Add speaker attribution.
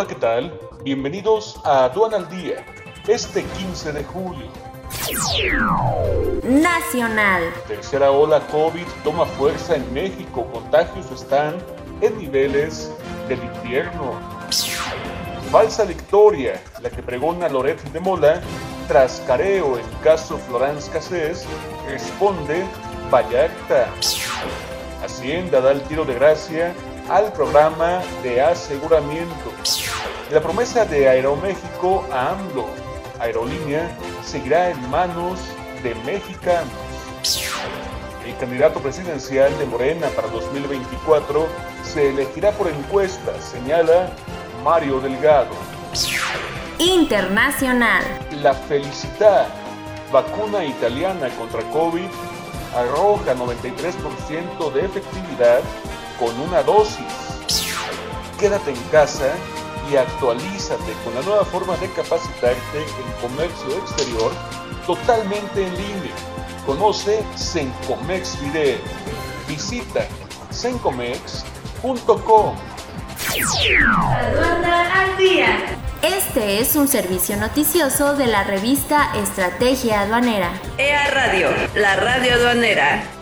Speaker 1: Hola, ¿qué tal? Bienvenidos a Aduana al Día, este 15 de julio.
Speaker 2: Nacional.
Speaker 1: Tercera ola COVID toma fuerza en México. Contagios están en niveles del infierno. Falsa victoria, la que pregona Loret de Mola, tras careo en caso Florence Cassés, responde Vallarta. Hacienda da el tiro de gracia al programa de aseguramiento. La promesa de Aeroméxico a AMLO, aerolínea, seguirá en manos de mexicanos. El candidato presidencial de Morena para 2024 se elegirá por encuesta, señala Mario Delgado.
Speaker 2: Internacional.
Speaker 1: La felicidad, vacuna italiana contra COVID, arroja 93% de efectividad con una dosis. Quédate en casa y actualízate con la nueva forma de capacitarte en comercio exterior totalmente en línea. Conoce Sencomex Video. Visita sencomex.com.
Speaker 2: Aduana al día. Este es un servicio noticioso de la revista Estrategia Aduanera.
Speaker 3: EA Radio, la radio aduanera.